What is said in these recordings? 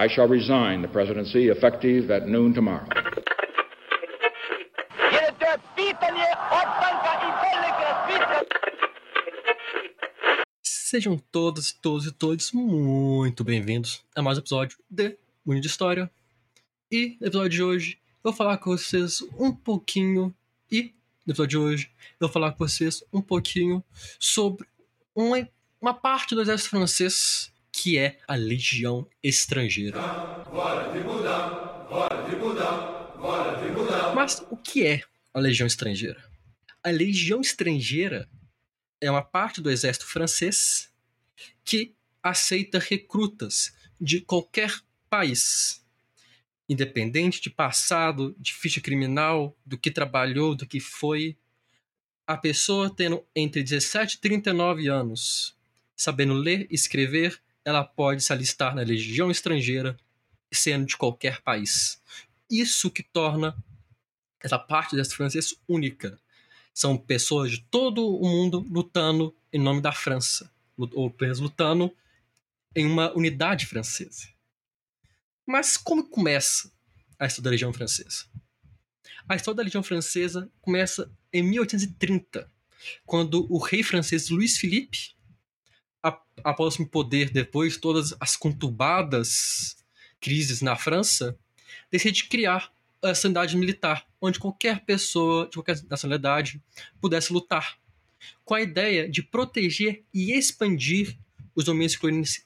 I shall resign the presidency effective at noon tomorrow. Sejam todos, todos e todos muito bem-vindos a mais um episódio de Mundo de História. E no episódio de hoje eu vou falar com vocês um pouquinho e no episódio de hoje eu vou falar com vocês um pouquinho sobre uma, uma parte do exército francês que é a Legião Estrangeira. Mas o que é a Legião Estrangeira? A Legião Estrangeira é uma parte do exército francês que aceita recrutas de qualquer país, independente de passado, de ficha criminal, do que trabalhou, do que foi. A pessoa tendo entre 17 e 39 anos, sabendo ler escrever, ela pode se alistar na legião estrangeira, sendo de qualquer país. Isso que torna essa parte exército francês única são pessoas de todo o mundo lutando em nome da França, ou lutando em uma unidade francesa. Mas como começa a história da Legião Francesa? A história da Legião Francesa começa em 1830, quando o rei francês Luís Philippe, após o poder depois de todas as conturbadas crises na França, decide criar a sanidade militar, onde qualquer pessoa de qualquer nacionalidade pudesse lutar, com a ideia de proteger e expandir os domínios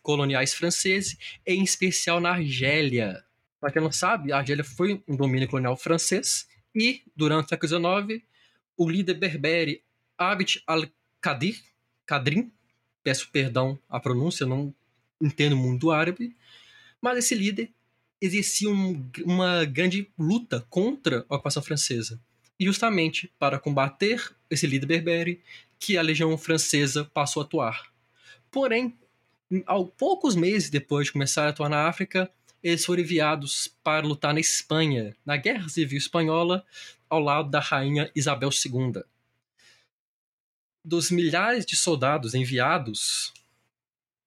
coloniais franceses, em especial na Argélia. Para quem não sabe, a Argélia foi um domínio colonial francês e, durante o século XIX, o líder berbere Abd al-Qadir, Qadrin, peço perdão à pronúncia, não entendo muito árabe, mas esse líder exercia um, uma grande luta contra a ocupação francesa. E justamente para combater esse líder berbere que a legião francesa passou a atuar. Porém, ao poucos meses depois de começar a atuar na África, eles foram enviados para lutar na Espanha, na Guerra Civil Espanhola, ao lado da rainha Isabel II. Dos milhares de soldados enviados,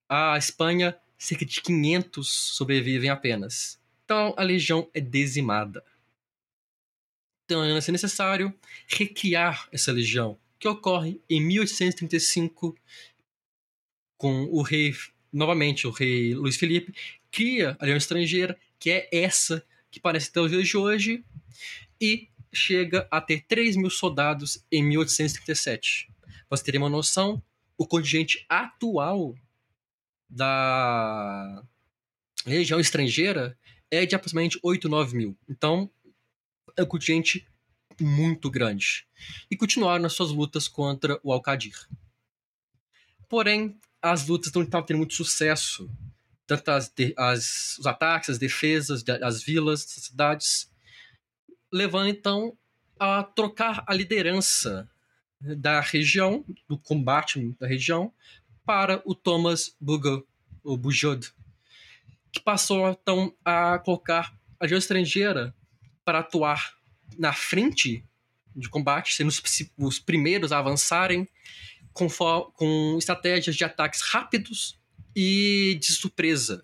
a Espanha, cerca de 500 sobrevivem apenas. Então a legião é dizimada. Então é necessário recriar essa legião, que ocorre em 1835 com o rei, novamente o rei Luiz Felipe, cria a legião estrangeira, que é essa que parece até os dias de hoje, e chega a ter 3 mil soldados em 1837. Você terem uma noção, o contingente atual da legião estrangeira é de aproximadamente 8, 9 mil. Então, é um contingente muito grande. E continuaram nas suas lutas contra o Al-Qadir. Porém, as lutas não estavam tendo muito sucesso. Tanto as, as, os ataques, as defesas das vilas, das cidades, levando então a trocar a liderança da região, do combate da região, para o Thomas ou Bugeaud, que passou então a colocar a ajuda estrangeira para atuar na frente de combate, sendo os, os primeiros a avançarem com, com estratégias de ataques rápidos e de surpresa,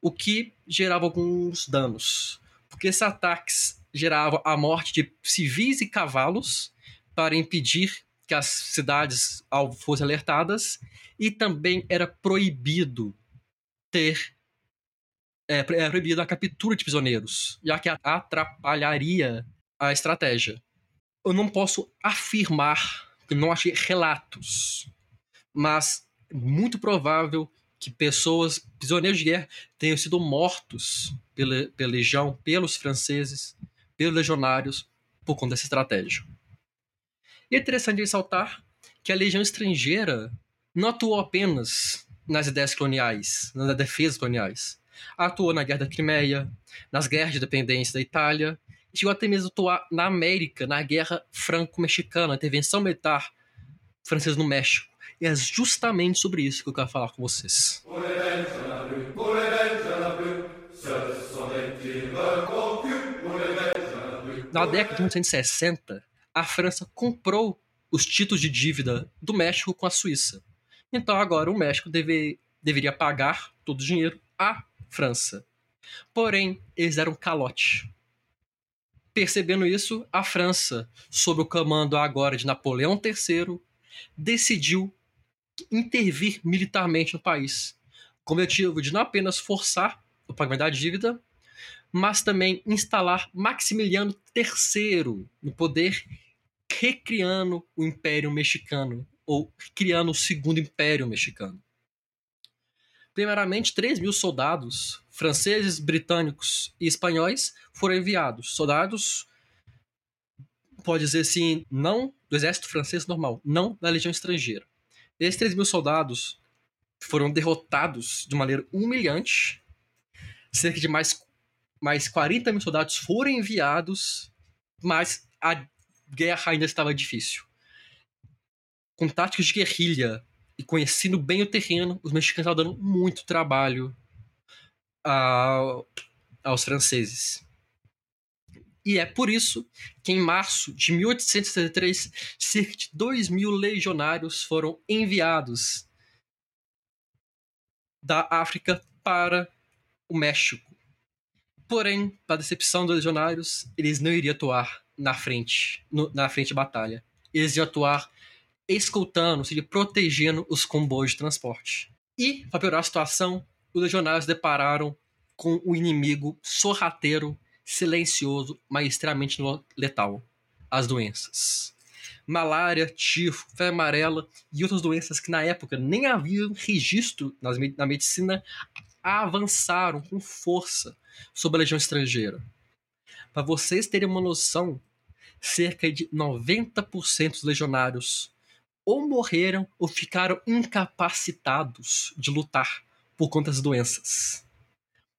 o que gerava alguns danos, porque esses ataques geravam a morte de civis e cavalos para impedir que as cidades fossem alertadas e também era proibido ter é, é proibida a captura de prisioneiros, já que atrapalharia a estratégia. Eu não posso afirmar que não achei relatos, mas é muito provável que pessoas, prisioneiros de guerra, tenham sido mortos pela, pela legião, pelos franceses, pelos legionários, por conta dessa estratégia. É interessante ressaltar que a legião estrangeira não atuou apenas nas ideias coloniais, nas defesas coloniais. Atuou na Guerra da Crimeia, nas guerras de independência da Itália, chegou até mesmo a atuar na América, na Guerra Franco-Mexicana, a intervenção militar francesa no México. E é justamente sobre isso que eu quero falar com vocês. Na década de 1960, a França comprou os títulos de dívida do México com a Suíça. Então agora o México deve, deveria pagar todo o dinheiro à França. Porém, eles deram calote. Percebendo isso, a França, sob o comando agora de Napoleão III, decidiu intervir militarmente no país, com o objetivo de não apenas forçar o pagamento da dívida, mas também instalar Maximiliano III no poder, recriando o Império Mexicano, ou criando o Segundo Império Mexicano. Primeiramente, 3 mil soldados franceses, britânicos e espanhóis foram enviados. Soldados, pode dizer assim, não do exército francês normal, não da legião estrangeira. Esses 3 mil soldados foram derrotados de maneira humilhante. Cerca de mais, mais 40 mil soldados foram enviados, mas a guerra ainda estava difícil. Com táticas de guerrilha e conhecendo bem o terreno, os mexicanos estavam dando muito trabalho aos franceses. E é por isso que em março de 1863, cerca de 2 mil legionários foram enviados da África para o México. Porém, para decepção dos legionários, eles não iriam atuar na frente, no, na frente de batalha. Eles iam atuar escoltando, seja, protegendo os comboios de transporte. E, para piorar a situação, os legionários depararam com o um inimigo sorrateiro, silencioso, mas extremamente letal: as doenças. Malária, tifo, febre amarela e outras doenças que na época nem haviam registro na medicina avançaram com força sobre a legião estrangeira. Para vocês terem uma noção, cerca de 90% dos legionários ou morreram ou ficaram incapacitados de lutar por conta das doenças.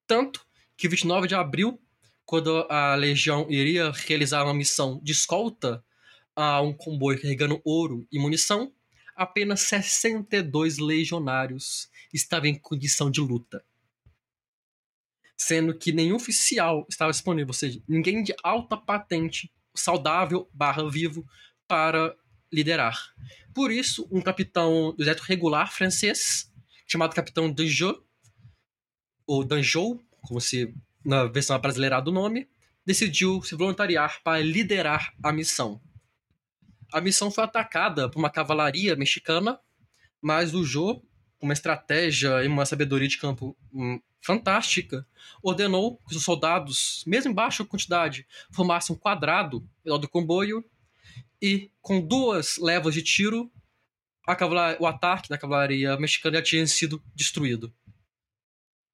Tanto que 29 de abril, quando a legião iria realizar uma missão de escolta a um comboio carregando ouro e munição, apenas 62 legionários estavam em condição de luta. Sendo que nenhum oficial estava disponível, ou seja, ninguém de alta patente, saudável barra vivo, para liderar. Por isso, um capitão do exército regular francês, chamado Capitão Danjou, ou Danjou, como se na versão brasileira do nome, decidiu se voluntariar para liderar a missão. A missão foi atacada por uma cavalaria mexicana, mas o com uma estratégia e uma sabedoria de campo hum, fantástica, ordenou que os soldados, mesmo em baixa quantidade, formassem um quadrado ao lado do comboio e com duas levas de tiro, o ataque da cavalaria mexicana já tinha sido destruído.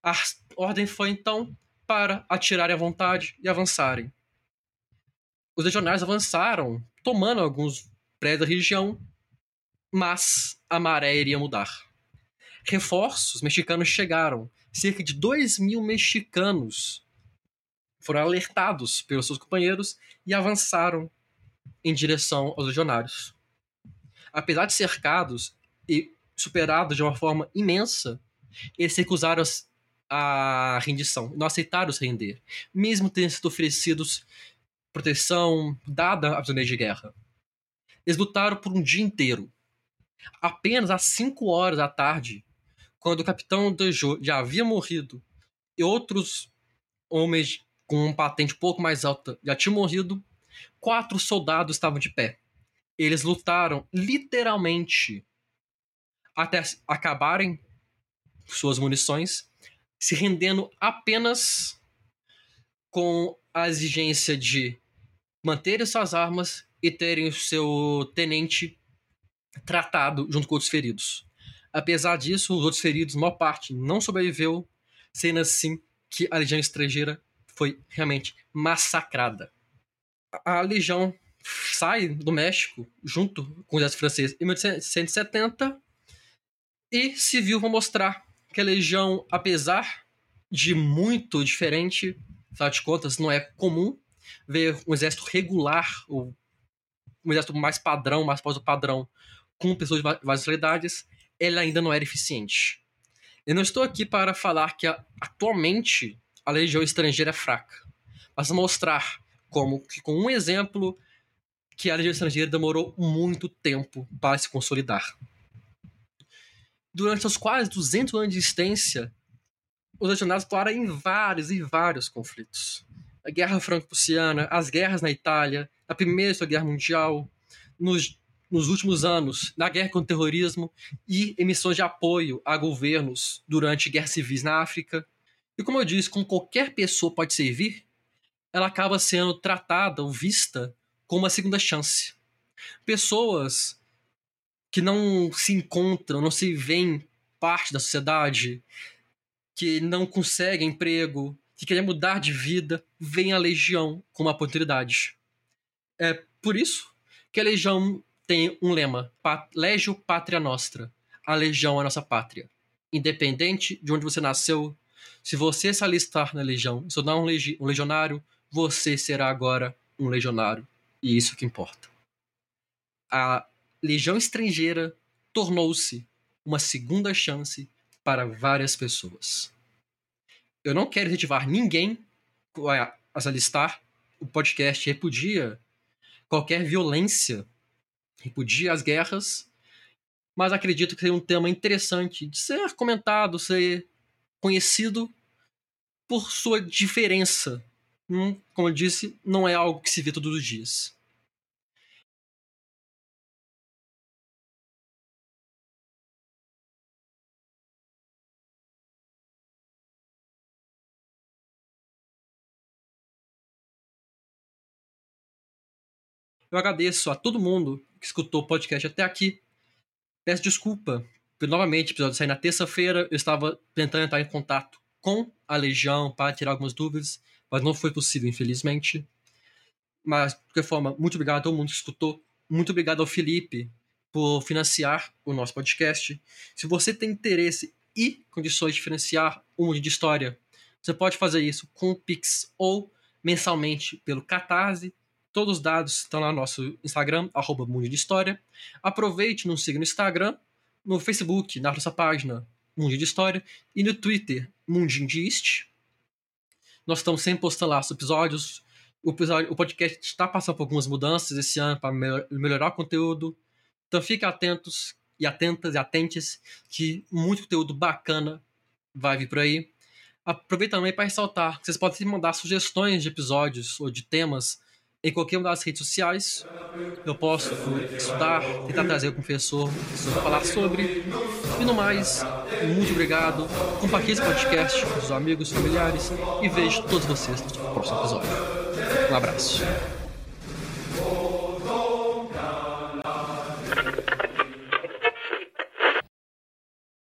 A ordem foi então para atirarem à vontade e avançarem. Os legionários avançaram, tomando alguns prédios da região, mas a maré iria mudar. Reforços mexicanos chegaram. Cerca de 2 mil mexicanos foram alertados pelos seus companheiros e avançaram em direção aos legionários. Apesar de cercados e superados de uma forma imensa, eles recusaram a rendição, não aceitaram se render, mesmo tendo sido oferecidos proteção dada a prisioneiros de guerra. Eles lutaram por um dia inteiro. Apenas às 5 horas da tarde, quando o capitão Dejo já havia morrido e outros homens com um patente um pouco mais alta já tinham morrido, quatro soldados estavam de pé. Eles lutaram literalmente até acabarem suas munições, se rendendo apenas com a exigência de manterem suas armas e terem o seu tenente tratado junto com outros feridos. Apesar disso, os outros feridos, maior parte, não sobreviveu, sendo assim que a legião estrangeira foi realmente massacrada. A legião sai do México junto com o exército francês em 1870 e se viu mostrar que a legião, apesar de muito diferente, afinal de contas, não é comum ver um exército regular, ou um exército mais padrão, mais pós padrão, com pessoas de várias nacionalidades, ela ainda não era eficiente. Eu não estou aqui para falar que atualmente a legião estrangeira é fraca, mas mostrar como que com um exemplo que a legião estrangeira demorou muito tempo para se consolidar. Durante os quase 200 anos de existência, os legionários atuaram em vários e vários conflitos. A Guerra Franco-Prussiana, as guerras na Itália, a Primeira Guerra Mundial, nos, nos últimos anos, na guerra contra o terrorismo e emissões de apoio a governos durante guerras civis na África. E como eu disse, como qualquer pessoa pode servir, ela acaba sendo tratada ou vista como uma segunda chance. Pessoas que não se encontram, não se veem parte da sociedade, que não conseguem emprego, que querem mudar de vida, veem a Legião como uma oportunidade. É por isso que a Legião tem um lema: Legio Pátria Nostra. A Legião é a nossa pátria. Independente de onde você nasceu, se você se alistar na Legião, se tornar um, legi um legionário, você será agora um legionário. E isso que importa. A Legião Estrangeira tornou-se uma segunda chance para várias pessoas. Eu não quero incentivar ninguém a se alistar. O podcast repudia qualquer violência, repudia as guerras, mas acredito que é um tema interessante de ser comentado, ser conhecido por sua diferença. Hum, como eu disse, não é algo que se vê todos os dias. Eu agradeço a todo mundo que escutou o podcast até aqui. Peço desculpa novamente o episódio sair na terça-feira. Eu estava tentando entrar em contato com a Legião para tirar algumas dúvidas, mas não foi possível, infelizmente. Mas, de qualquer forma, muito obrigado a todo mundo que escutou. Muito obrigado ao Felipe por financiar o nosso podcast. Se você tem interesse e condições de financiar o Mundo de História, você pode fazer isso com o Pix ou mensalmente pelo Catarse Todos os dados estão lá no nosso Instagram, arroba Mundo de História. Aproveite nos siga no Instagram, no Facebook, na nossa página Mundo de História, e no Twitter, Mundinho de East. Nós estamos sempre postando lá os episódios. O, episódio, o podcast está passando por algumas mudanças esse ano para melhorar o conteúdo. Então fiquem atentos e atentas e atentes que muito conteúdo bacana vai vir por aí. Aproveita também para ressaltar que vocês podem mandar sugestões de episódios ou de temas em qualquer uma das redes sociais. Eu posso estudar, tentar trazer o professor para falar sobre. E no mais, muito obrigado. Compartilhe esse podcast com seus amigos, familiares e vejo todos vocês no próximo episódio. Um abraço.